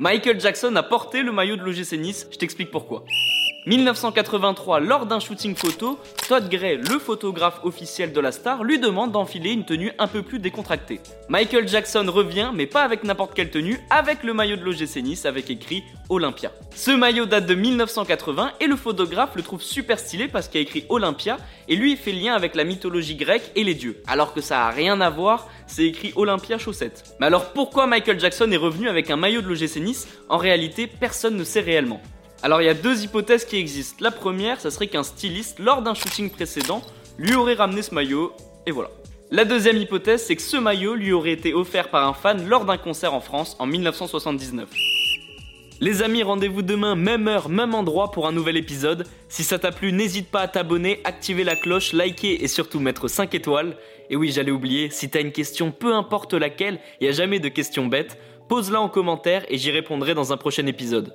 Michael Jackson a porté le maillot de l'OGC Nice, je t'explique pourquoi. 1983, lors d'un shooting photo, Todd Gray, le photographe officiel de la star, lui demande d'enfiler une tenue un peu plus décontractée. Michael Jackson revient, mais pas avec n'importe quelle tenue, avec le maillot de l'OGC Nice avec écrit Olympia. Ce maillot date de 1980 et le photographe le trouve super stylé parce qu'il a écrit Olympia et lui fait lien avec la mythologie grecque et les dieux. Alors que ça a rien à voir, c'est écrit Olympia chaussette. Mais alors pourquoi Michael Jackson est revenu avec un maillot de l'OGC Nice? En réalité, personne ne sait réellement. Alors il y a deux hypothèses qui existent. La première, ça serait qu'un styliste, lors d'un shooting précédent, lui aurait ramené ce maillot, et voilà. La deuxième hypothèse, c'est que ce maillot lui aurait été offert par un fan lors d'un concert en France en 1979. Les amis, rendez-vous demain, même heure, même endroit pour un nouvel épisode. Si ça t'a plu, n'hésite pas à t'abonner, activer la cloche, liker et surtout mettre 5 étoiles. Et oui, j'allais oublier, si t'as une question, peu importe laquelle, il n'y a jamais de questions bêtes, pose-la en commentaire et j'y répondrai dans un prochain épisode.